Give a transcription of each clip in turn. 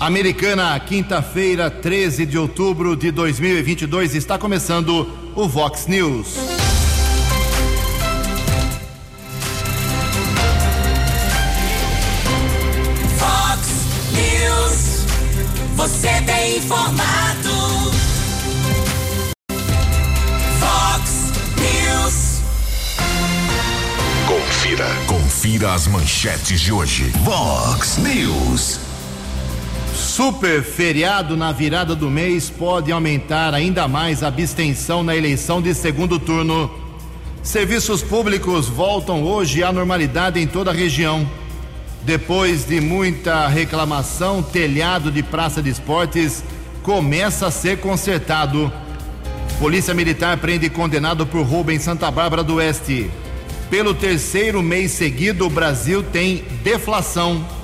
Americana, quinta-feira, 13 de outubro de 2022, está começando o Vox News. Vox News. Você tem informado. Vox News. Confira. Confira as manchetes de hoje. Vox News. Super feriado na virada do mês pode aumentar ainda mais a abstenção na eleição de segundo turno. Serviços públicos voltam hoje à normalidade em toda a região. Depois de muita reclamação, telhado de praça de esportes começa a ser consertado. Polícia Militar prende condenado por roubo em Santa Bárbara do Oeste. Pelo terceiro mês seguido, o Brasil tem deflação.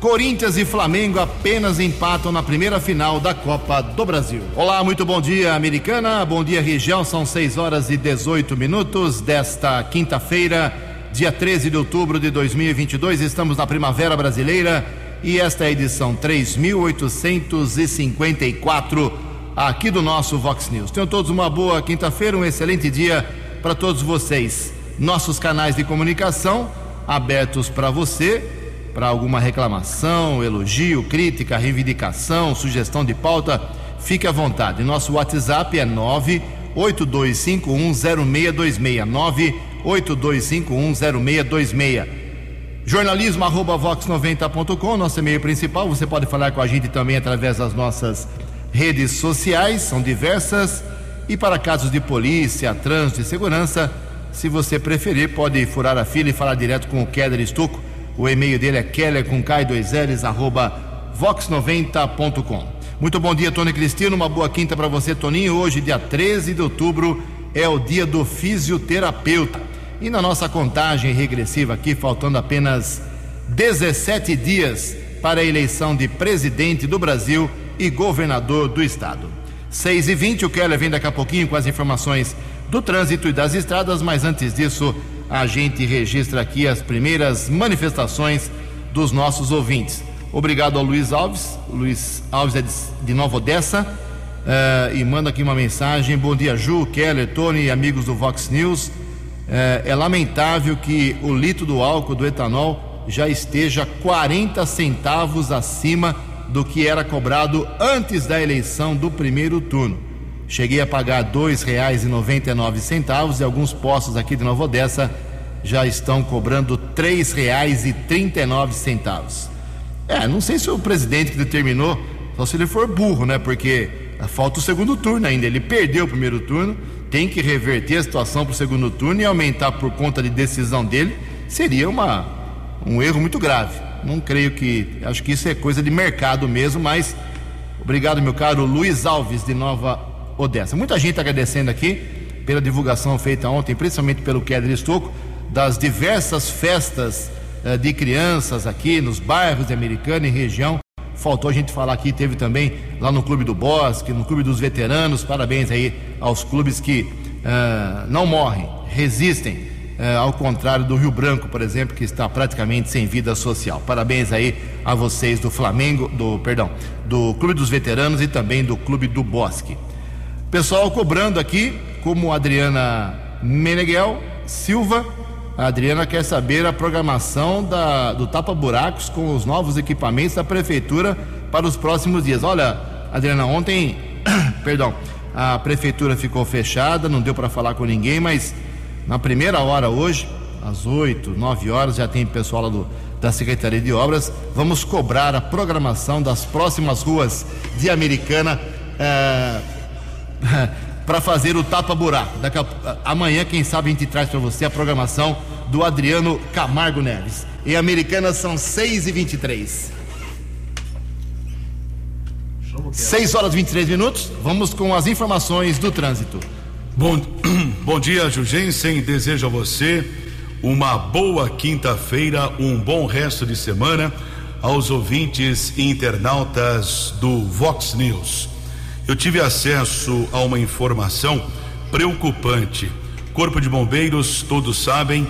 Corinthians e Flamengo apenas empatam na primeira final da Copa do Brasil. Olá, muito bom dia, americana. Bom dia, região. São 6 horas e 18 minutos desta quinta-feira, dia 13 de outubro de 2022. Estamos na Primavera Brasileira e esta é a edição 3854 aqui do nosso Vox News. Tenham todos uma boa quinta-feira, um excelente dia para todos vocês. Nossos canais de comunicação abertos para você para alguma reclamação, elogio, crítica, reivindicação, sugestão de pauta, fique à vontade. Nosso WhatsApp é 982510626. 982510626. Jornalismo arroba vox90.com, nosso e-mail principal. Você pode falar com a gente também através das nossas redes sociais, são diversas. E para casos de polícia, trânsito e segurança, se você preferir, pode furar a fila e falar direto com o Keller Estuco o e-mail dele é keller com K2Ls, arroba vox90.com. Muito bom dia, Tony Cristino. Uma boa quinta para você, Toninho. Hoje, dia 13 de outubro, é o dia do fisioterapeuta. E na nossa contagem regressiva aqui, faltando apenas 17 dias para a eleição de presidente do Brasil e governador do estado. 6 e 20 o Keller vem daqui a pouquinho com as informações do trânsito e das estradas, mas antes disso, a gente registra aqui as primeiras manifestações dos nossos ouvintes. Obrigado ao Luiz Alves. Luiz Alves é de Nova Odessa uh, e manda aqui uma mensagem. Bom dia, Ju, Keller, Tony e amigos do Vox News. Uh, é lamentável que o litro do álcool do etanol já esteja 40 centavos acima do que era cobrado antes da eleição do primeiro turno. Cheguei a pagar R$ 2,99 e alguns postos aqui de Nova Odessa já estão cobrando R$ 3,39. É, não sei se o presidente que determinou, só se ele for burro, né? Porque falta o segundo turno ainda. Ele perdeu o primeiro turno, tem que reverter a situação para o segundo turno e aumentar por conta de decisão dele seria uma, um erro muito grave. Não creio que. Acho que isso é coisa de mercado mesmo, mas obrigado, meu caro Luiz Alves, de Nova Odessa. Muita gente agradecendo aqui pela divulgação feita ontem, principalmente pelo Kedri Estocco, das diversas festas eh, de crianças aqui nos bairros de Americana e região. Faltou a gente falar aqui, teve também lá no Clube do Bosque, no Clube dos Veteranos. Parabéns aí aos clubes que eh, não morrem, resistem, eh, ao contrário do Rio Branco, por exemplo, que está praticamente sem vida social. Parabéns aí a vocês do Flamengo, do perdão, do Clube dos Veteranos e também do Clube do Bosque. Pessoal cobrando aqui, como Adriana Meneghel Silva. A Adriana quer saber a programação da, do Tapa Buracos com os novos equipamentos da Prefeitura para os próximos dias. Olha, Adriana, ontem, perdão, a Prefeitura ficou fechada, não deu para falar com ninguém, mas na primeira hora hoje, às 8, 9 horas, já tem pessoal lá do, da Secretaria de Obras. Vamos cobrar a programação das próximas ruas de Americana. Eh, para fazer o tapa-buraco. A, amanhã, quem sabe, a gente traz para você a programação do Adriano Camargo Neves. Em Americana são 6 e 23 6 horas e 23 minutos. Vamos com as informações do trânsito. Bom, bom dia, Jugensen. Desejo a você uma boa quinta-feira, um bom resto de semana aos ouvintes e internautas do Vox News eu tive acesso a uma informação preocupante. Corpo de Bombeiros, todos sabem,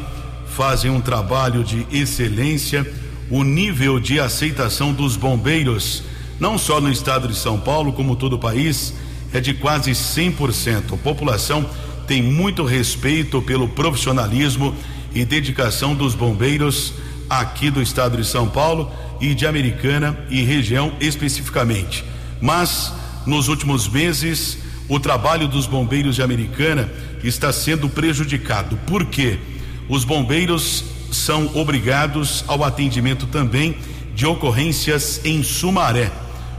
fazem um trabalho de excelência. O nível de aceitação dos bombeiros não só no estado de São Paulo, como todo o país, é de quase 100%. A população tem muito respeito pelo profissionalismo e dedicação dos bombeiros aqui do estado de São Paulo e de Americana e região especificamente. Mas nos últimos meses, o trabalho dos bombeiros de Americana está sendo prejudicado. Por quê? Os bombeiros são obrigados ao atendimento também de ocorrências em Sumaré.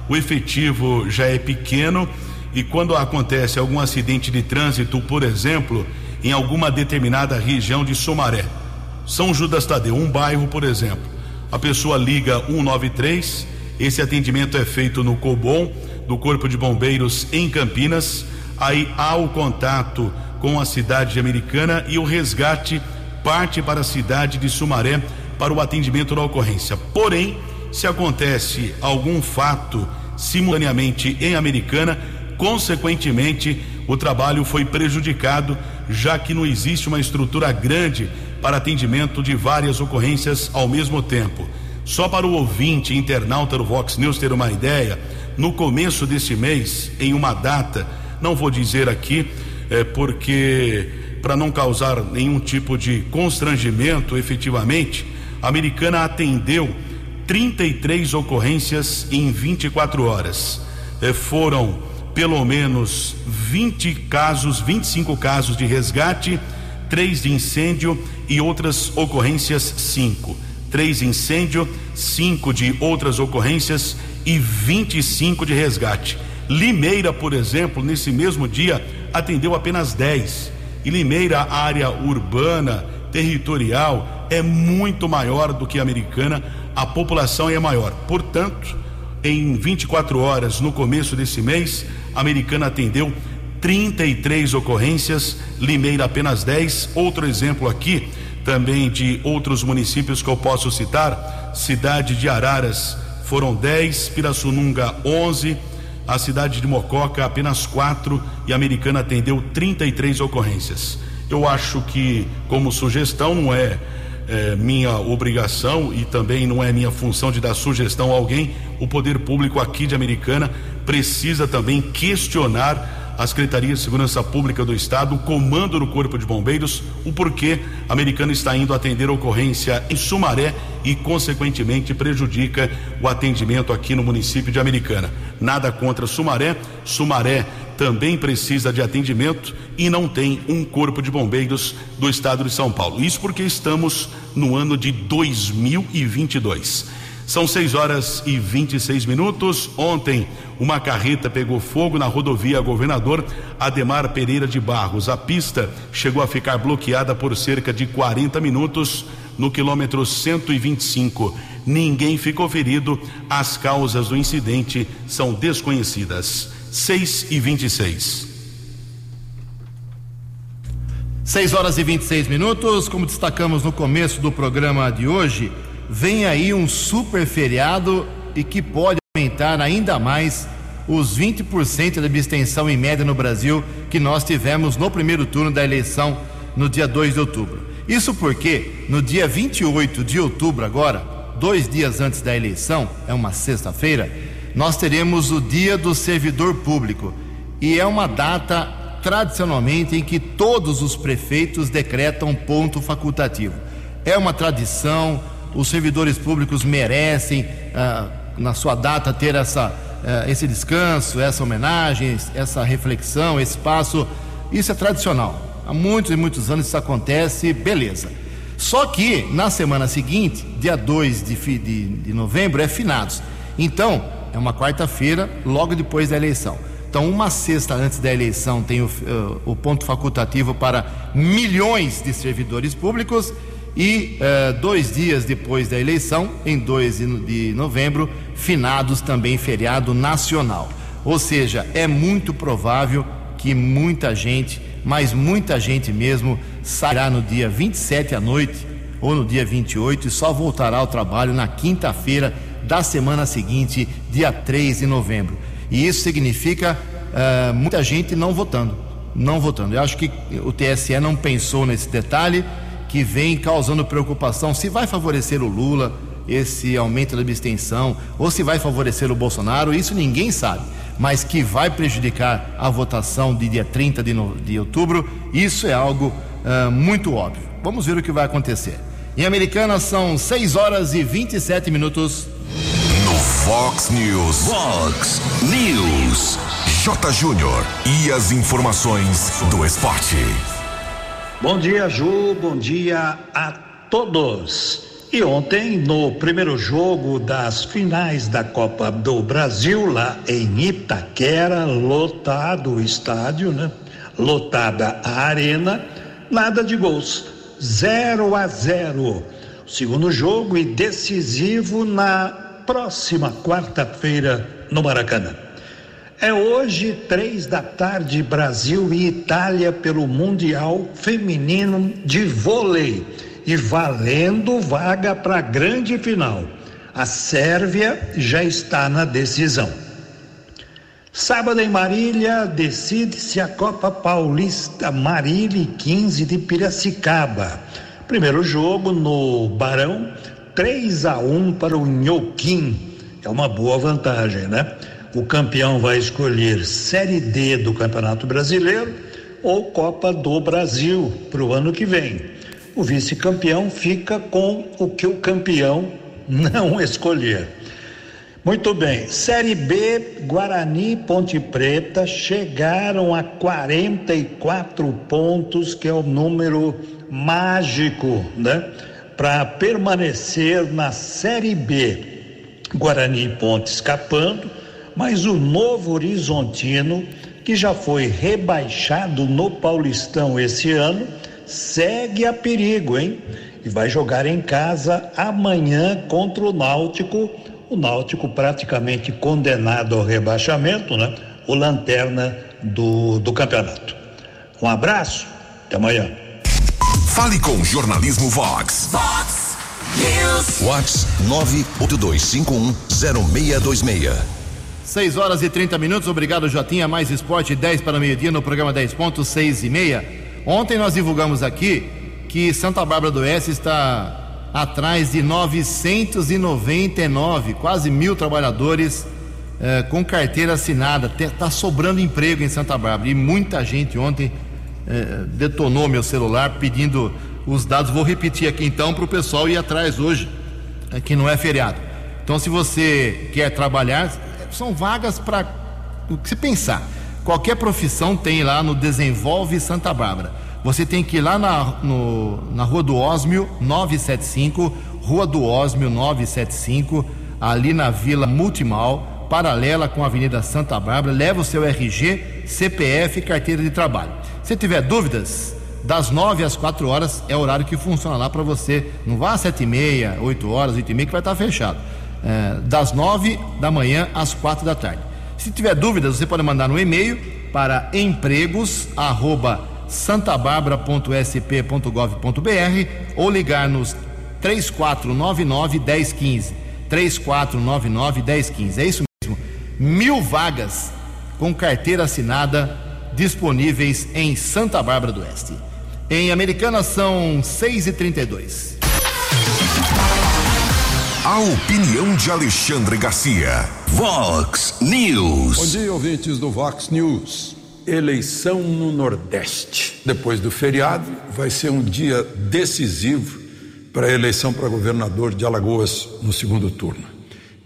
O efetivo já é pequeno e quando acontece algum acidente de trânsito, por exemplo, em alguma determinada região de Sumaré, São Judas Tadeu, um bairro, por exemplo, a pessoa liga 193, esse atendimento é feito no Cobom do Corpo de Bombeiros em Campinas, aí há o contato com a cidade americana e o resgate parte para a cidade de Sumaré para o atendimento da ocorrência. Porém, se acontece algum fato simultaneamente em Americana, consequentemente, o trabalho foi prejudicado, já que não existe uma estrutura grande para atendimento de várias ocorrências ao mesmo tempo. Só para o ouvinte internauta do Vox News ter uma ideia, no começo deste mês, em uma data, não vou dizer aqui, é, porque para não causar nenhum tipo de constrangimento efetivamente, a americana atendeu 33 ocorrências em 24 horas. É, foram pelo menos 20 casos, 25 casos de resgate, três de incêndio e outras ocorrências cinco. Três incêndio, cinco de outras ocorrências e 25 de resgate. Limeira, por exemplo, nesse mesmo dia atendeu apenas 10. E Limeira, área urbana, territorial, é muito maior do que a americana, a população é maior. Portanto, em 24 horas no começo desse mês, a americana atendeu 33 ocorrências, Limeira apenas 10. Outro exemplo aqui, também de outros municípios que eu posso citar: cidade de Araras foram 10, Pirassununga 11, a cidade de Mococa apenas 4 e a Americana atendeu 33 ocorrências. Eu acho que, como sugestão, não é é, minha obrigação e também não é minha função de dar sugestão a alguém, o poder público aqui de Americana precisa também questionar a Secretaria de Segurança Pública do Estado, o comando do Corpo de Bombeiros, o porquê a Americana está indo atender a ocorrência em Sumaré e, consequentemente, prejudica o atendimento aqui no município de Americana. Nada contra Sumaré, Sumaré também precisa de atendimento e não tem um corpo de bombeiros do estado de São Paulo. Isso porque estamos no ano de 2022. São 6 horas e 26 minutos. Ontem, uma carreta pegou fogo na rodovia Governador Ademar Pereira de Barros. A pista chegou a ficar bloqueada por cerca de 40 minutos no quilômetro 125. Ninguém ficou ferido. As causas do incidente são desconhecidas. 6 e 26. 6 horas e 26 minutos. Como destacamos no começo do programa de hoje, vem aí um super feriado e que pode aumentar ainda mais os 20% da abstenção em média no Brasil que nós tivemos no primeiro turno da eleição no dia 2 de outubro. Isso porque no dia 28 de outubro, agora, dois dias antes da eleição, é uma sexta-feira, nós teremos o Dia do Servidor Público e é uma data tradicionalmente em que todos os prefeitos decretam ponto facultativo. É uma tradição, os servidores públicos merecem, ah, na sua data, ter essa, ah, esse descanso, essa homenagem, essa reflexão, esse espaço. Isso é tradicional. Há muitos e muitos anos isso acontece, beleza. Só que na semana seguinte, dia 2 de, de, de novembro, é finados. Então, é uma quarta-feira, logo depois da eleição. Então, uma sexta antes da eleição tem o, uh, o ponto facultativo para milhões de servidores públicos e uh, dois dias depois da eleição, em 2 de novembro, finados também feriado nacional. Ou seja, é muito provável que muita gente, mas muita gente mesmo, sairá no dia 27 à noite ou no dia 28 e só voltará ao trabalho na quinta-feira da semana seguinte, dia 3 de novembro. E isso significa uh, muita gente não votando. Não votando. Eu acho que o TSE não pensou nesse detalhe que vem causando preocupação se vai favorecer o Lula, esse aumento da abstenção, ou se vai favorecer o Bolsonaro, isso ninguém sabe. Mas que vai prejudicar a votação de dia 30 de, no, de outubro, isso é algo uh, muito óbvio. Vamos ver o que vai acontecer. Em Americana são 6 horas e 27 minutos. No Fox News. Fox News. J. Júnior. E as informações do esporte. Bom dia, Ju. Bom dia a todos. E ontem, no primeiro jogo das finais da Copa do Brasil, lá em Itaquera, lotado o estádio, né? Lotada a arena, nada de gols. 0 a 0. Segundo jogo e decisivo na próxima quarta-feira no Maracanã. É hoje, três da tarde, Brasil e Itália pelo Mundial Feminino de Vôlei e valendo vaga para a grande final. A Sérvia já está na decisão. Sábado em Marília, decide-se a Copa Paulista Marília 15 de Piracicaba. Primeiro jogo no Barão, 3 a 1 para o Nhoquim. É uma boa vantagem, né? O campeão vai escolher Série D do Campeonato Brasileiro ou Copa do Brasil para o ano que vem o vice-campeão fica com o que o campeão não escolher. Muito bem, Série B, Guarani e Ponte Preta chegaram a 44 pontos, que é o número mágico, né? Para permanecer na Série B. Guarani e Ponte escapando, mas o Novo Horizontino, que já foi rebaixado no Paulistão esse ano, segue a perigo, hein? E vai jogar em casa amanhã contra o Náutico. O Náutico praticamente condenado ao rebaixamento, né? O lanterna do, do campeonato. Um abraço, até amanhã. Fale com o Jornalismo Vox. Vox News. Vox 982510626. 6 horas e 30 minutos, obrigado Jotinha, mais esporte 10 para meio-dia no programa 10 pontos, 6 e meia. Ontem nós divulgamos aqui que Santa Bárbara do Oeste está atrás de 999, quase mil trabalhadores eh, com carteira assinada. Está sobrando emprego em Santa Bárbara e muita gente ontem eh, detonou meu celular pedindo os dados. Vou repetir aqui então para o pessoal ir atrás hoje, eh, que não é feriado. Então, se você quer trabalhar, são vagas para o que você pensar. Qualquer profissão tem lá no Desenvolve Santa Bárbara. Você tem que ir lá na, no, na Rua do Ósmio 975, Rua do Ósmio 975, ali na Vila Multimal, paralela com a Avenida Santa Bárbara. Leva o seu RG, CPF e carteira de trabalho. Se tiver dúvidas, das 9 às 4 horas é o horário que funciona lá para você. Não vá às 7 e meia, 8 horas, 8 e meia que vai estar fechado. É, das 9 da manhã às 4 da tarde. Se tiver dúvidas, você pode mandar um e-mail para empregos@santabarbara.sp.gov.br ou ligar nos 3499 1015. 3499 1015. É isso mesmo. Mil vagas com carteira assinada disponíveis em Santa Bárbara do Oeste. Em Americana são 6 e 32 A opinião de Alexandre Garcia. Vox News. Bom dia, ouvintes do Vox News. Eleição no Nordeste. Depois do feriado, vai ser um dia decisivo para a eleição para governador de Alagoas no segundo turno.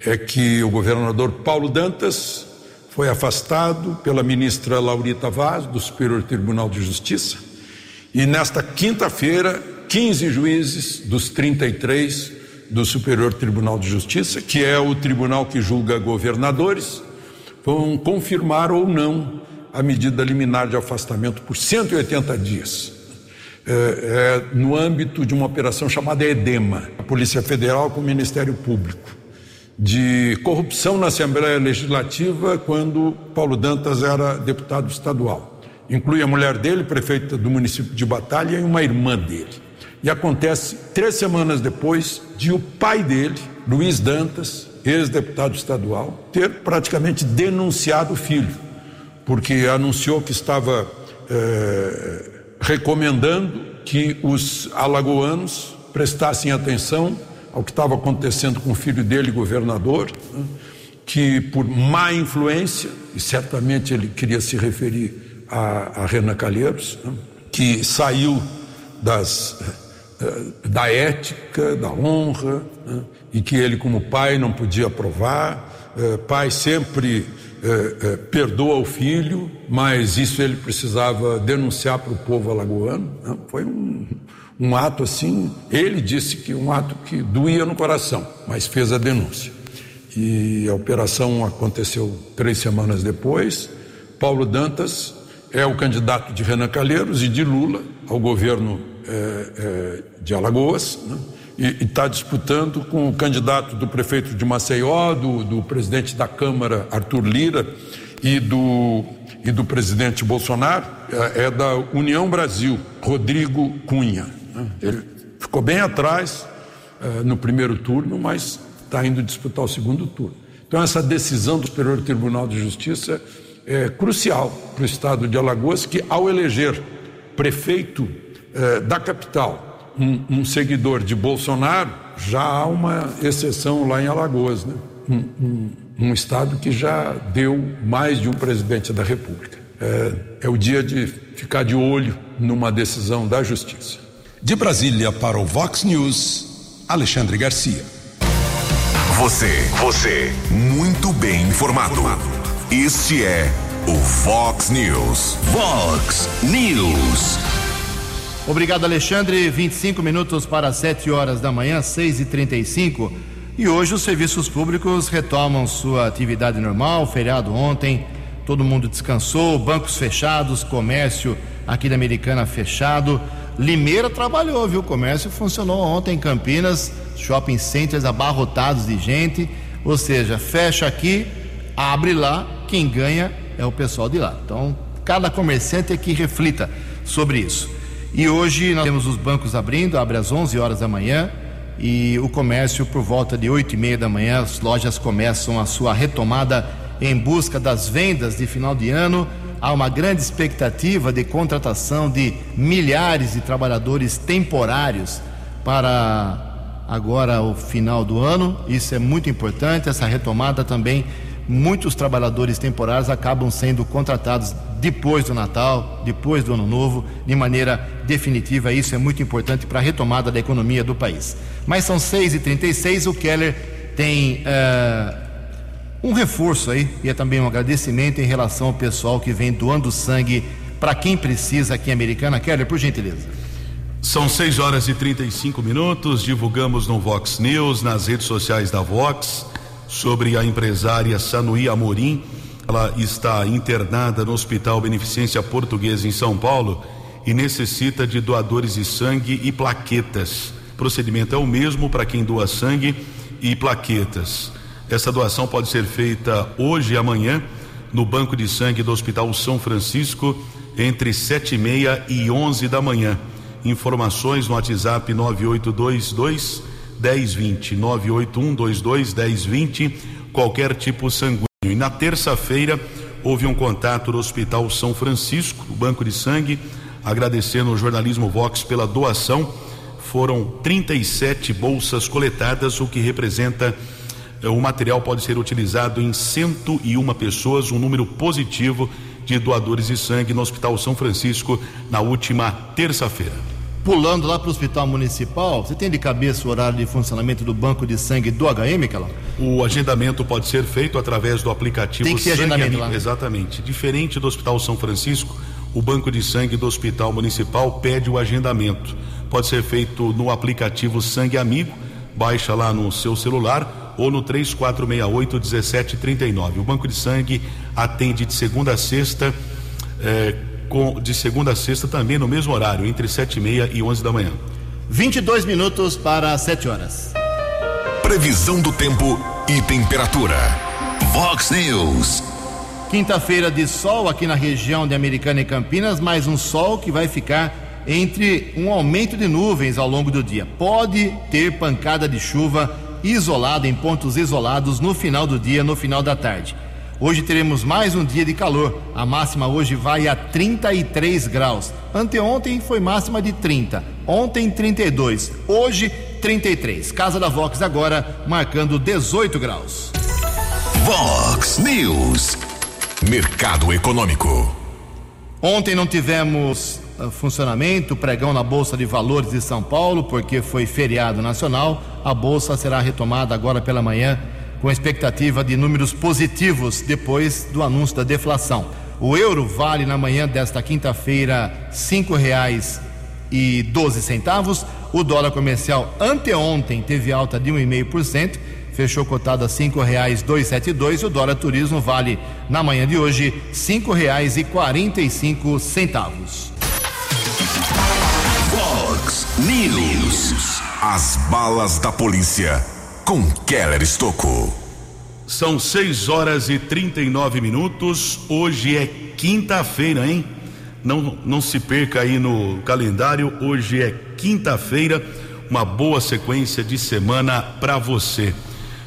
É que o governador Paulo Dantas foi afastado pela ministra Laurita Vaz, do Superior Tribunal de Justiça, e nesta quinta-feira, 15 juízes dos 33 do Superior Tribunal de Justiça, que é o tribunal que julga governadores, vão confirmar ou não a medida liminar de afastamento por 180 dias. É, é, no âmbito de uma operação chamada EDEMA, a Polícia Federal com o Ministério Público, de corrupção na Assembleia Legislativa quando Paulo Dantas era deputado estadual. Inclui a mulher dele, prefeita do município de Batalha, e uma irmã dele. E acontece três semanas depois de o pai dele, Luiz Dantas, ex-deputado estadual, ter praticamente denunciado o filho, porque anunciou que estava eh, recomendando que os alagoanos prestassem atenção ao que estava acontecendo com o filho dele, governador, né, que por má influência, e certamente ele queria se referir a, a Renan Calheiros, né, que saiu das, da ética, da honra, né, e que ele, como pai, não podia aprovar. Eh, pai sempre eh, perdoa o filho, mas isso ele precisava denunciar para o povo alagoano. Né. Foi um, um ato assim, ele disse que um ato que doía no coração, mas fez a denúncia. E a operação aconteceu três semanas depois. Paulo Dantas é o candidato de Renan Calheiros e de Lula ao governo é, é, de Alagoas, né? e está disputando com o candidato do prefeito de Maceió, do, do presidente da Câmara, Arthur Lira, e do, e do presidente Bolsonaro, é, é da União Brasil, Rodrigo Cunha. Né? Ele ficou bem atrás é, no primeiro turno, mas está indo disputar o segundo turno. Então, essa decisão do Superior Tribunal de Justiça é crucial para o estado de Alagoas, que ao eleger prefeito eh, da capital um, um, seguidor de Bolsonaro, já há uma exceção lá em Alagoas, né? um, um, um estado que já deu mais de um presidente da República. É, é o dia de ficar de olho numa decisão da Justiça. De Brasília para o Vox News, Alexandre Garcia. Você, você, muito bem informado. Este é o Fox News. Fox News. Obrigado, Alexandre. 25 minutos para 7 horas da manhã, 6 e 35 E hoje os serviços públicos retomam sua atividade normal. Feriado ontem, todo mundo descansou, bancos fechados, comércio aqui da Americana fechado. Limeira trabalhou, viu? O comércio funcionou ontem em Campinas, shopping centers abarrotados de gente. Ou seja, fecha aqui, abre lá, quem ganha é o pessoal de lá. Então, cada comerciante é que reflita sobre isso. E hoje nós temos os bancos abrindo, abre às 11 horas da manhã e o comércio por volta de 8 e meia da manhã, as lojas começam a sua retomada em busca das vendas de final de ano. Há uma grande expectativa de contratação de milhares de trabalhadores temporários para agora o final do ano. Isso é muito importante, essa retomada também muitos trabalhadores temporários acabam sendo contratados depois do Natal, depois do Ano Novo, de maneira definitiva. Isso é muito importante para a retomada da economia do país. Mas são 6h36, o Keller tem uh, um reforço aí e é também um agradecimento em relação ao pessoal que vem doando sangue para quem precisa aqui em Americana. Keller, por gentileza. São 6 horas e 35 minutos. Divulgamos no Vox News, nas redes sociais da Vox sobre a empresária Sanuí Amorim. Ela está internada no Hospital Beneficência Portuguesa em São Paulo e necessita de doadores de sangue e plaquetas. O procedimento é o mesmo para quem doa sangue e plaquetas. Essa doação pode ser feita hoje e amanhã no Banco de Sangue do Hospital São Francisco entre sete e meia e onze da manhã. Informações no WhatsApp 9822 1020 98122 1020 qualquer tipo sanguíneo. E na terça-feira houve um contato do Hospital São Francisco, o Banco de Sangue, agradecendo o jornalismo Vox pela doação. Foram 37 bolsas coletadas, o que representa eh, o material pode ser utilizado em 101 pessoas, um número positivo de doadores de sangue no Hospital São Francisco na última terça-feira pulando lá para o hospital municipal, você tem de cabeça o horário de funcionamento do banco de sangue do HM, Calão? O agendamento pode ser feito através do aplicativo Tem que ter agendamento lá. Exatamente. Diferente do Hospital São Francisco, o banco de sangue do Hospital Municipal pede o agendamento. Pode ser feito no aplicativo Sangue Amigo, baixa lá no seu celular ou no 3468 1739. O banco de sangue atende de segunda a sexta. Eh, com, de segunda a sexta também no mesmo horário, entre sete e meia e onze da manhã. 22 minutos para 7 horas. Previsão do tempo e temperatura. Vox News. Quinta-feira de sol aqui na região de Americana e Campinas, mais um sol que vai ficar entre um aumento de nuvens ao longo do dia. Pode ter pancada de chuva isolada em pontos isolados no final do dia, no final da tarde. Hoje teremos mais um dia de calor. A máxima hoje vai a 33 graus. Anteontem foi máxima de 30, ontem 32, hoje 33. Casa da Vox agora marcando 18 graus. Vox News. Mercado Econômico. Ontem não tivemos uh, funcionamento, pregão na Bolsa de Valores de São Paulo, porque foi feriado nacional. A bolsa será retomada agora pela manhã, com expectativa de números positivos depois do anúncio da deflação. O euro vale na manhã desta quinta-feira e doze centavos. O dólar comercial anteontem teve alta de 1,5%, fechou cotado a dois sete dois. O dólar turismo vale na manhã de hoje e e cinco centavos. Vox News. As balas da polícia com Keller Estocou. São 6 horas e 39 minutos. Hoje é quinta-feira, hein? Não, não se perca aí no calendário. Hoje é quinta-feira. Uma boa sequência de semana para você.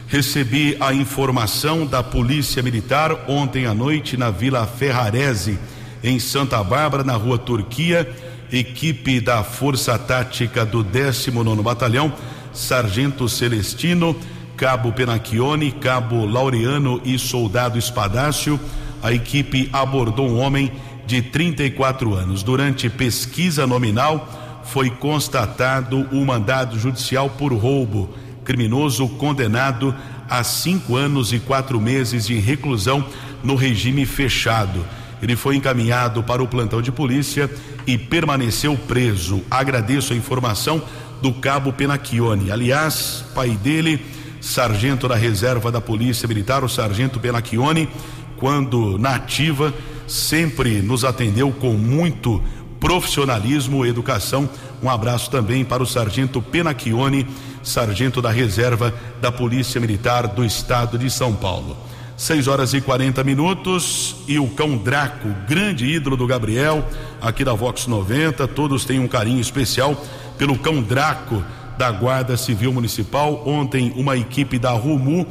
Recebi a informação da Polícia Militar ontem à noite na Vila Ferrarese, em Santa Bárbara, na rua Turquia. Equipe da Força Tática do 19 Batalhão, Sargento Celestino Cabo Penacchione, Cabo Laureano e Soldado Espadácio, a equipe abordou um homem de 34 anos. Durante pesquisa nominal, foi constatado o mandado judicial por roubo. Criminoso condenado a cinco anos e quatro meses de reclusão no regime fechado. Ele foi encaminhado para o plantão de polícia e permaneceu preso. Agradeço a informação do cabo Penacchione. Aliás, pai dele sargento da reserva da Polícia Militar, o sargento Benacchione, quando na ativa, sempre nos atendeu com muito profissionalismo e educação. Um abraço também para o sargento Penacchione, sargento da reserva da Polícia Militar do Estado de São Paulo. 6 horas e 40 minutos e o cão Draco, grande ídolo do Gabriel, aqui da Vox 90. Todos têm um carinho especial pelo cão Draco da Guarda Civil Municipal. Ontem, uma equipe da RUMU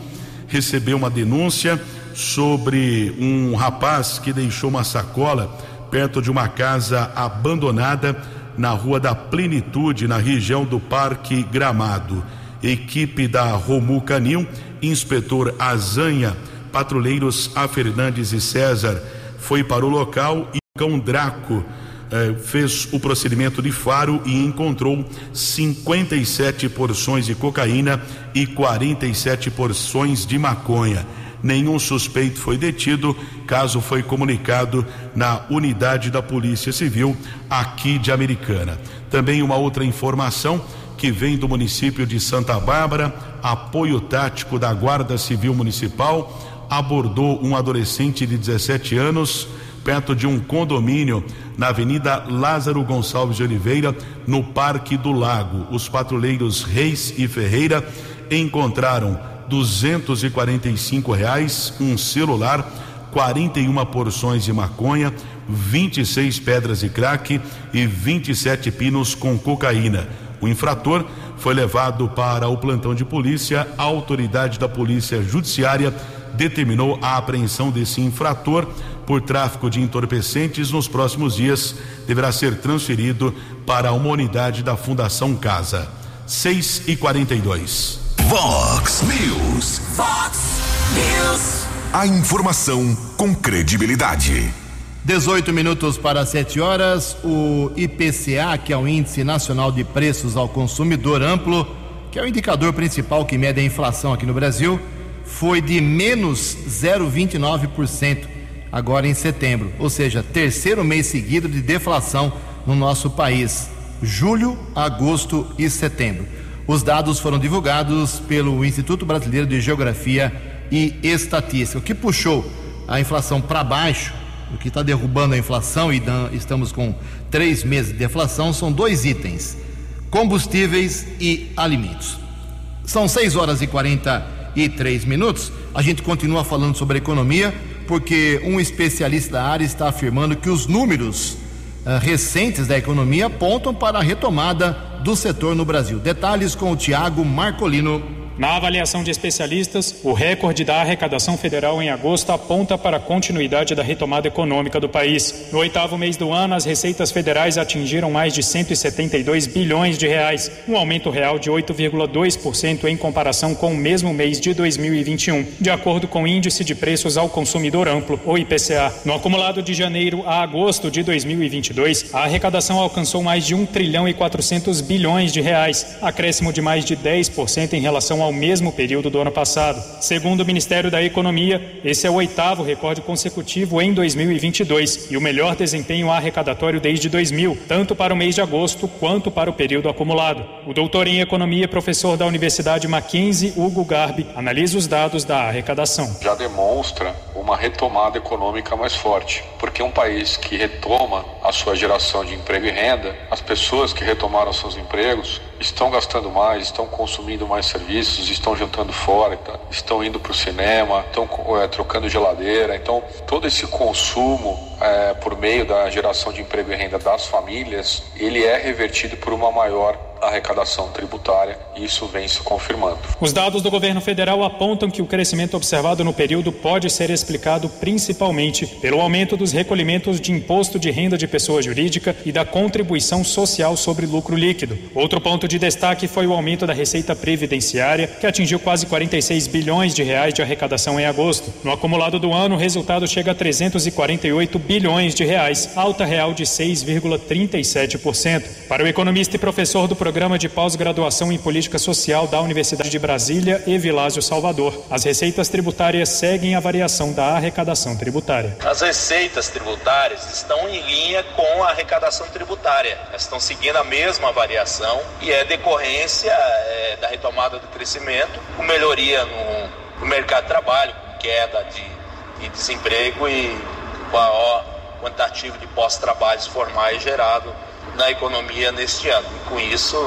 recebeu uma denúncia sobre um rapaz que deixou uma sacola perto de uma casa abandonada na Rua da Plenitude, na região do Parque Gramado. Equipe da Romu Canil, inspetor Azanha, patrulheiros A Fernandes e César foi para o local e o cão Draco eh, fez o procedimento de faro e encontrou 57 porções de cocaína e 47 porções de maconha. Nenhum suspeito foi detido, caso foi comunicado na unidade da Polícia Civil aqui de Americana. Também uma outra informação que vem do município de Santa Bárbara, apoio tático da Guarda Civil Municipal abordou um adolescente de 17 anos perto de um condomínio na Avenida Lázaro Gonçalves de Oliveira, no Parque do Lago. Os patrulheiros Reis e Ferreira encontraram duzentos e quarenta e cinco reais, um celular, 41 porções de maconha, 26 pedras de crack e 27 pinos com cocaína. O infrator foi levado para o plantão de polícia. A autoridade da Polícia Judiciária determinou a apreensão desse infrator por tráfico de entorpecentes nos próximos dias deverá ser transferido para uma unidade da Fundação Casa. 6 e 42. Vox News. Vox News. A informação com credibilidade. 18 minutos para 7 horas. O IPCA, que é o Índice Nacional de Preços ao Consumidor Amplo, que é o indicador principal que mede a inflação aqui no Brasil, foi de menos 0,29% agora em setembro, ou seja, terceiro mês seguido de deflação no nosso país, julho, agosto e setembro. Os dados foram divulgados pelo Instituto Brasileiro de Geografia e Estatística, o que puxou a inflação para baixo, o que está derrubando a inflação e estamos com três meses de deflação, são dois itens: combustíveis e alimentos. São 6 horas e 43 minutos. A gente continua falando sobre economia porque um especialista da área está afirmando que os números uh, recentes da economia apontam para a retomada do setor no Brasil. Detalhes com o Tiago Marcolino. Na avaliação de especialistas, o recorde da arrecadação federal em agosto aponta para a continuidade da retomada econômica do país. No oitavo mês do ano, as receitas federais atingiram mais de 172 bilhões de reais, um aumento real de 8,2% em comparação com o mesmo mês de 2021, de acordo com o Índice de Preços ao Consumidor Amplo, ou IPCA. No acumulado de janeiro a agosto de 2022, a arrecadação alcançou mais de 1 trilhão e 400 bilhões de reais, acréscimo de mais de 10% em relação ao mesmo período do ano passado. Segundo o Ministério da Economia, esse é o oitavo recorde consecutivo em 2022 e o melhor desempenho arrecadatório desde 2000, tanto para o mês de agosto quanto para o período acumulado. O doutor em economia professor da Universidade Mackenzie, Hugo Garbi, analisa os dados da arrecadação. Já demonstra uma retomada econômica mais forte, porque um país que retoma a sua geração de emprego e renda, as pessoas que retomaram seus empregos estão gastando mais, estão consumindo mais serviços, estão jantando fora, tá? estão indo para o cinema, estão é, trocando geladeira. Então, todo esse consumo é, por meio da geração de emprego e renda das famílias, ele é revertido por uma maior arrecadação tributária e isso vem se confirmando. Os dados do governo federal apontam que o crescimento observado no período pode ser explicado principalmente pelo aumento dos recolhimentos de imposto de renda de pessoa jurídica e da contribuição social sobre lucro líquido. Outro ponto de destaque foi o aumento da receita previdenciária, que atingiu quase 46 bilhões de reais de arrecadação em agosto. No acumulado do ano, o resultado chega a 348 bilhões de reais, alta real de 6,37%. Para o economista e professor do programa de pós-graduação em política social da Universidade de Brasília, Evilásio Salvador, as receitas tributárias seguem a variação da arrecadação tributária. As receitas tributárias estão em linha com a arrecadação tributária, estão seguindo a mesma variação e é decorrência é, da retomada do crescimento, com melhoria no, no mercado de trabalho, com queda de, de desemprego e maior quantitativo de pós-trabalhos formais gerado na economia neste ano. E com isso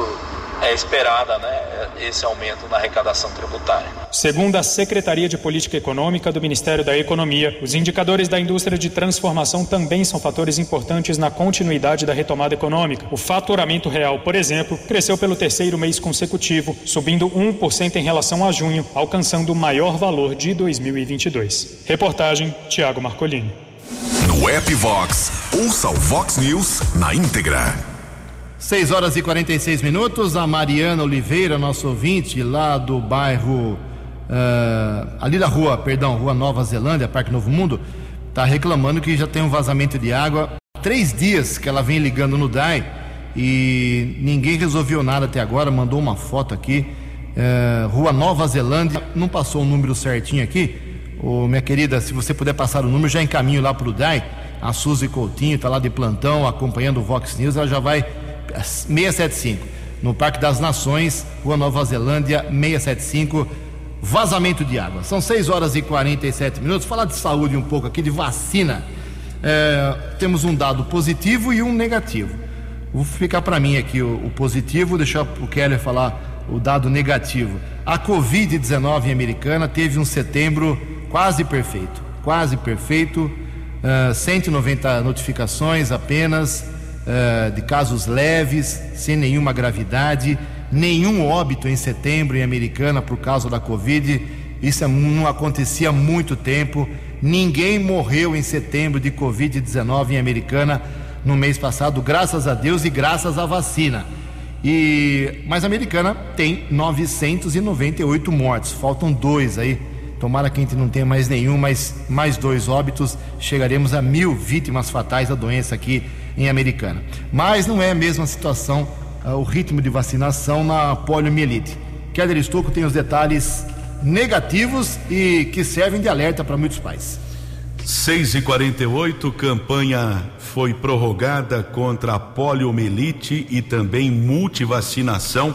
é esperada né, esse aumento na arrecadação tributária. Segundo a Secretaria de Política Econômica do Ministério da Economia, os indicadores da indústria de transformação também são fatores importantes na continuidade da retomada econômica. O faturamento real, por exemplo, cresceu pelo terceiro mês consecutivo, subindo 1% em relação a junho, alcançando o maior valor de 2022. Reportagem Tiago Marcolini. No app Vox, ouça o Vox News na íntegra. 6 horas e 46 minutos. A Mariana Oliveira, nosso ouvinte, lá do bairro. Uh, ali da rua, perdão, Rua Nova Zelândia, Parque Novo Mundo, está reclamando que já tem um vazamento de água. Três dias que ela vem ligando no DAI e ninguém resolveu nada até agora. Mandou uma foto aqui. Uh, Rua Nova Zelândia, não passou o número certinho aqui Ô, minha querida, se você puder passar o número, já encaminho lá para o DAI. A Suzy Coutinho está lá de plantão, acompanhando o Vox News. Ela já vai 675, no Parque das Nações, Rua Nova Zelândia, 675. Vazamento de água. São 6 horas e 47 minutos. Falar de saúde um pouco aqui, de vacina. É, temos um dado positivo e um negativo. Vou ficar para mim aqui o, o positivo, deixar o Keller falar o dado negativo. A Covid-19 americana teve um setembro quase perfeito, quase perfeito. Uh, ah, 190 notificações apenas uh, de casos leves, sem nenhuma gravidade, nenhum óbito em setembro em Americana por causa da Covid. Isso é, não acontecia há muito tempo. Ninguém morreu em setembro de Covid-19 em Americana no mês passado, graças a Deus e graças à vacina. E mas a Americana tem 998 mortes, faltam dois aí Tomara que a gente não tenha mais nenhum, mas mais dois óbitos. Chegaremos a mil vítimas fatais da doença aqui em Americana. Mas não é a mesma situação, uh, o ritmo de vacinação na poliomielite. Keller Estocco tem os detalhes negativos e que servem de alerta para muitos pais. 6 e 48 campanha foi prorrogada contra a poliomielite e também multivacinação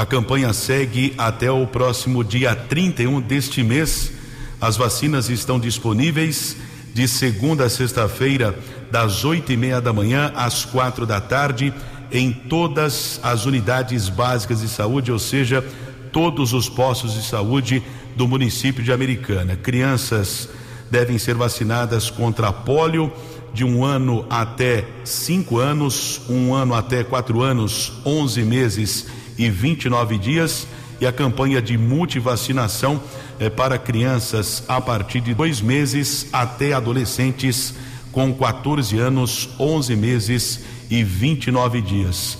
a campanha segue até o próximo dia 31 deste mês. As vacinas estão disponíveis de segunda a sexta-feira, das oito e meia da manhã às quatro da tarde, em todas as unidades básicas de saúde, ou seja, todos os postos de saúde do município de Americana. Crianças devem ser vacinadas contra pólio de um ano até cinco anos, um ano até quatro anos, onze meses e 29 dias e a campanha de multivacinação é, para crianças a partir de dois meses até adolescentes com 14 anos, 11 meses e 29 dias.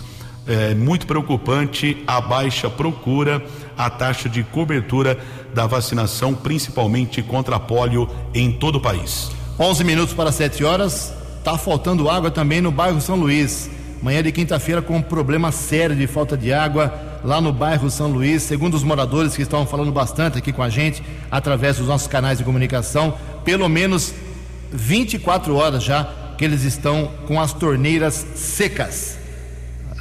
É muito preocupante a baixa procura, a taxa de cobertura da vacinação, principalmente contra pólio em todo o país. 11 minutos para 7 horas. Tá faltando água também no bairro São Luís. Manhã de quinta-feira com um problema sério de falta de água lá no bairro São Luís. Segundo os moradores que estão falando bastante aqui com a gente, através dos nossos canais de comunicação, pelo menos 24 horas já que eles estão com as torneiras secas.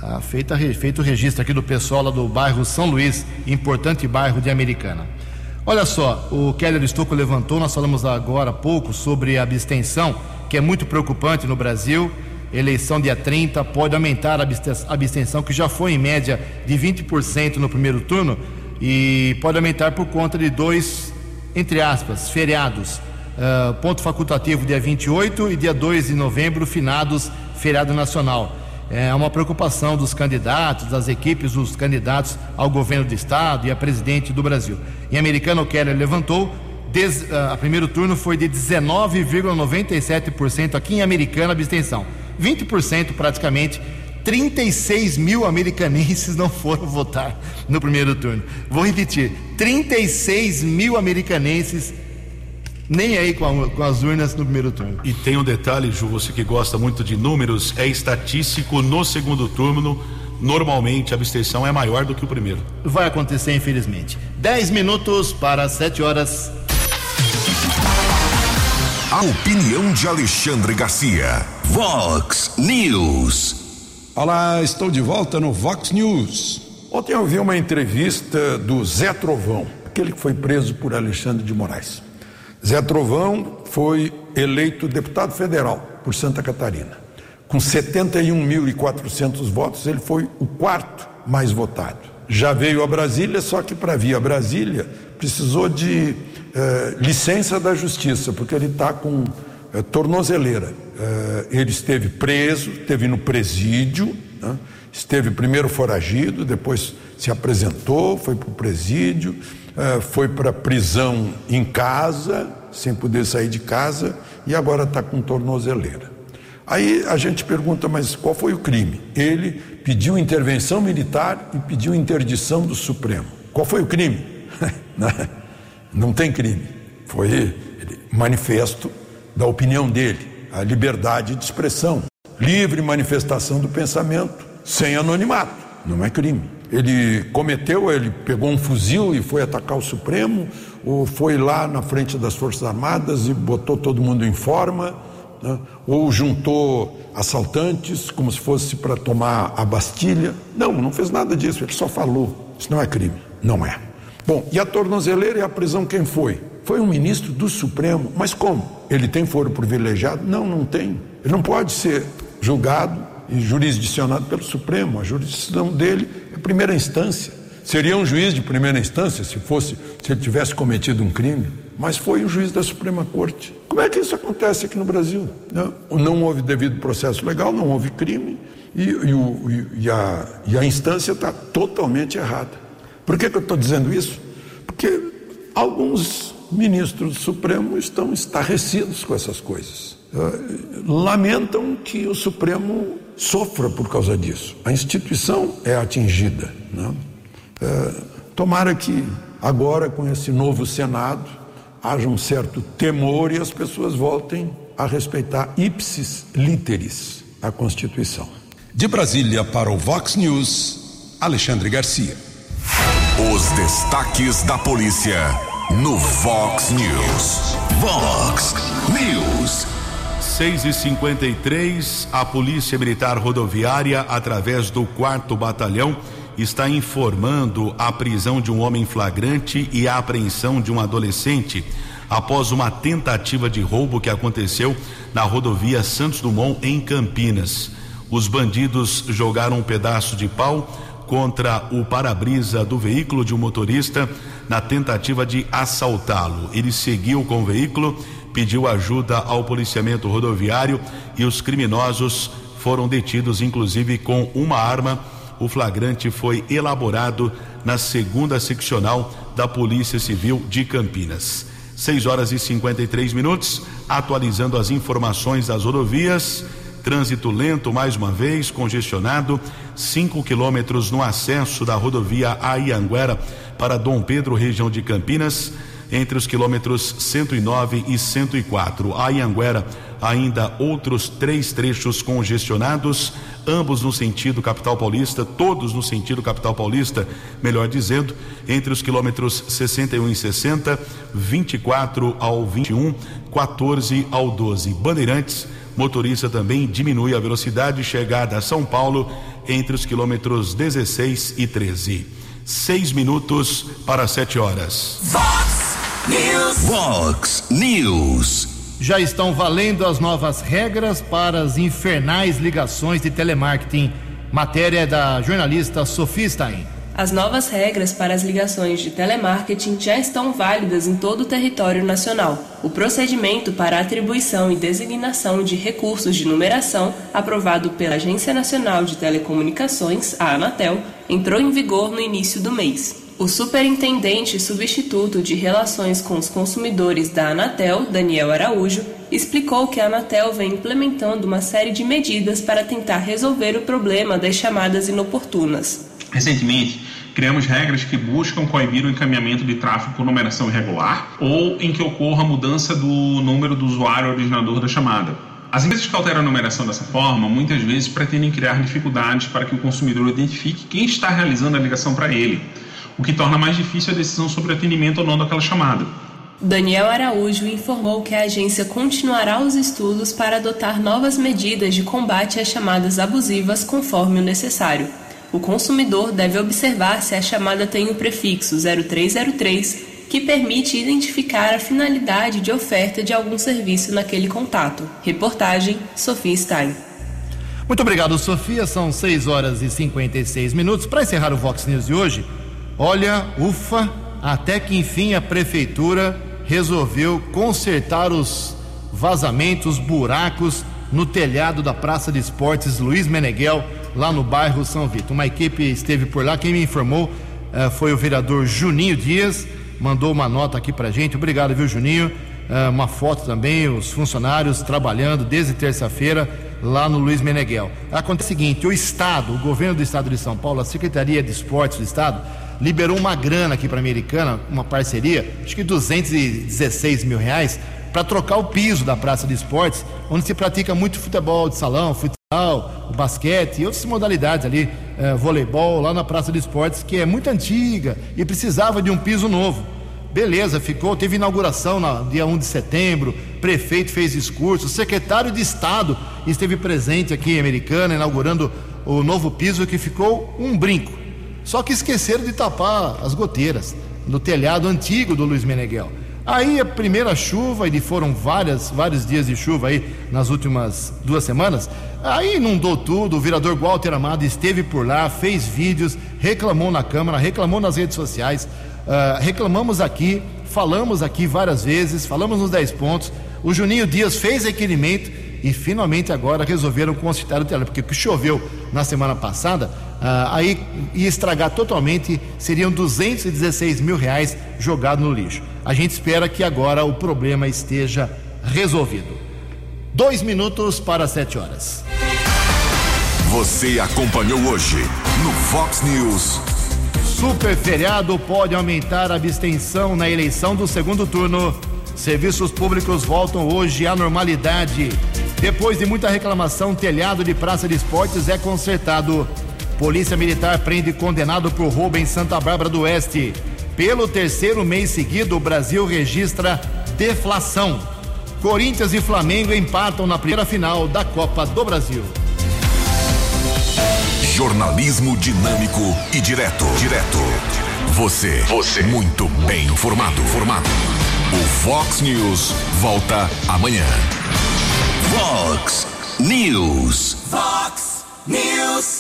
Ah, feita, feito o registro aqui do pessoal lá do bairro São Luís, importante bairro de Americana. Olha só, o Keller Estocco levantou, nós falamos agora há pouco sobre a abstenção, que é muito preocupante no Brasil. Eleição dia 30 pode aumentar a abstenção, que já foi em média de 20% no primeiro turno, e pode aumentar por conta de dois, entre aspas, feriados. Uh, ponto facultativo dia 28 e dia 2 de novembro, finados, feriado nacional é uma preocupação dos candidatos, das equipes dos candidatos ao governo do estado e a presidente do Brasil. Em americano, o Keller levantou, des, uh, primeiro turno foi de 19,97% aqui em Americana, abstenção. 20% praticamente 36 mil americanenses não foram votar no primeiro turno. Vou repetir: 36 mil americanenses nem aí com, a, com, as urnas no primeiro turno. E tem um detalhe, Ju, você que gosta muito de números, é estatístico no segundo turno. Normalmente a abstenção é maior do que o primeiro. Vai acontecer, infelizmente. 10 minutos para 7 horas. A opinião de Alexandre Garcia. Vox News. Olá, estou de volta no Vox News. Ontem eu vi uma entrevista do Zé Trovão, aquele que foi preso por Alexandre de Moraes. Zé Trovão foi eleito deputado federal por Santa Catarina. Com 71.400 votos, ele foi o quarto mais votado. Já veio a Brasília, só que para vir a Brasília precisou de eh, licença da justiça, porque ele está com eh, tornozeleira. Eh, ele esteve preso, esteve no presídio, né? esteve primeiro foragido, depois se apresentou, foi para o presídio, é, foi para prisão em casa, sem poder sair de casa, e agora está com tornozeleira. Aí a gente pergunta, mas qual foi o crime? Ele pediu intervenção militar e pediu interdição do Supremo. Qual foi o crime? Não tem crime. Foi manifesto da opinião dele, a liberdade de expressão, livre manifestação do pensamento, sem anonimato. Não é crime ele cometeu, ele pegou um fuzil e foi atacar o Supremo, ou foi lá na frente das Forças Armadas e botou todo mundo em forma, né? ou juntou assaltantes como se fosse para tomar a Bastilha. Não, não fez nada disso, ele só falou. Isso não é crime. Não é. Bom, e a tornozeleira e a prisão quem foi? Foi um ministro do Supremo. Mas como? Ele tem foro privilegiado? Não, não tem. Ele não pode ser julgado e jurisdicionado pelo Supremo. A jurisdição dele é primeira instância. Seria um juiz de primeira instância se fosse se ele tivesse cometido um crime, mas foi um juiz da Suprema Corte. Como é que isso acontece aqui no Brasil? Não, não houve devido processo legal, não houve crime e, e, o, e a, e a instância está totalmente errada. Por que, que eu estou dizendo isso? Porque alguns ministros do Supremo estão estarrecidos com essas coisas. Uh, lamentam que o Supremo sofra por causa disso. A instituição é atingida. Né? É, tomara que agora, com esse novo Senado, haja um certo temor e as pessoas voltem a respeitar ipsis literis a Constituição. De Brasília para o Vox News, Alexandre Garcia. Os destaques da polícia no Vox News. Vox News. 6 e 53 a Polícia Militar Rodoviária, através do quarto batalhão, está informando a prisão de um homem flagrante e a apreensão de um adolescente após uma tentativa de roubo que aconteceu na rodovia Santos Dumont, em Campinas. Os bandidos jogaram um pedaço de pau contra o para-brisa do veículo de um motorista na tentativa de assaltá-lo. Ele seguiu com o veículo pediu ajuda ao policiamento rodoviário e os criminosos foram detidos, inclusive com uma arma. O flagrante foi elaborado na segunda seccional da Polícia Civil de Campinas. 6 horas e 53 minutos, atualizando as informações das rodovias. Trânsito lento mais uma vez, congestionado, 5 quilômetros no acesso da rodovia Aianguera para Dom Pedro, região de Campinas, entre os quilômetros 109 e 104. Aianguera ainda outros três trechos congestionados, ambos no sentido capital paulista, todos no sentido capital paulista, melhor dizendo, entre os quilômetros 61 e 60, 24 ao 21, 14 ao 12. Bandeirantes, motorista também diminui a velocidade chegada a São Paulo entre os quilômetros 16 e 13. Seis minutos para sete horas. Vox News. Vox News. Já estão valendo as novas regras para as infernais ligações de telemarketing. Matéria da jornalista Sofia Stein. As novas regras para as ligações de telemarketing já estão válidas em todo o território nacional. O procedimento para atribuição e designação de recursos de numeração, aprovado pela Agência Nacional de Telecomunicações, a Anatel, entrou em vigor no início do mês. O superintendente substituto de Relações com os Consumidores da Anatel, Daniel Araújo, explicou que a Anatel vem implementando uma série de medidas para tentar resolver o problema das chamadas inoportunas. Recentemente, criamos regras que buscam coibir o encaminhamento de tráfego com numeração irregular ou em que ocorra mudança do número do usuário originador da chamada. As empresas que alteram a numeração dessa forma muitas vezes pretendem criar dificuldades para que o consumidor identifique quem está realizando a ligação para ele o que torna mais difícil a decisão sobre atendimento ou não daquela chamada. Daniel Araújo informou que a agência continuará os estudos para adotar novas medidas de combate às chamadas abusivas conforme o necessário. O consumidor deve observar se a chamada tem o prefixo 0303, que permite identificar a finalidade de oferta de algum serviço naquele contato. Reportagem Sofia Stein. Muito obrigado, Sofia. São 6 horas e 56 minutos. Para encerrar o Vox News de hoje, Olha, ufa, até que enfim a prefeitura resolveu consertar os vazamentos, buracos no telhado da Praça de Esportes Luiz Meneghel, lá no bairro São Vito. Uma equipe esteve por lá, quem me informou uh, foi o vereador Juninho Dias, mandou uma nota aqui pra gente. Obrigado, viu, Juninho? Uh, uma foto também, os funcionários trabalhando desde terça-feira lá no Luiz Meneghel. Acontece o seguinte: o Estado, o governo do Estado de São Paulo, a Secretaria de Esportes do Estado, liberou uma grana aqui para a Americana, uma parceria, acho que 216 mil reais, para trocar o piso da Praça de Esportes, onde se pratica muito futebol de salão, futsal, basquete e outras modalidades ali, é, voleibol, lá na Praça de Esportes, que é muito antiga e precisava de um piso novo. Beleza, ficou, teve inauguração no dia 1 de setembro, prefeito fez discurso, secretário de Estado esteve presente aqui em Americana, inaugurando o novo piso que ficou um brinco. Só que esqueceram de tapar as goteiras no telhado antigo do Luiz Meneghel. Aí a primeira chuva, e foram várias, vários dias de chuva aí nas últimas duas semanas, aí inundou tudo, o vereador Walter Amado esteve por lá, fez vídeos, reclamou na Câmara, reclamou nas redes sociais, uh, reclamamos aqui, falamos aqui várias vezes, falamos nos 10 pontos, o Juninho Dias fez requerimento e finalmente agora resolveram consertar o telhado, porque o que choveu na semana passada, ah, aí ia estragar totalmente, seriam 216 mil reais jogados no lixo. A gente espera que agora o problema esteja resolvido. Dois minutos para sete horas. Você acompanhou hoje no Fox News. Super feriado pode aumentar a abstenção na eleição do segundo turno. Serviços públicos voltam hoje à normalidade. Depois de muita reclamação, telhado de praça de esportes é consertado. Polícia Militar prende condenado por roubo em Santa Bárbara do Oeste. Pelo terceiro mês seguido, o Brasil registra deflação. Corinthians e Flamengo empatam na primeira final da Copa do Brasil. Jornalismo dinâmico e direto. Direto. Você. Você. Muito bem informado. Formado. O Fox News volta amanhã. Fox News. Fox News.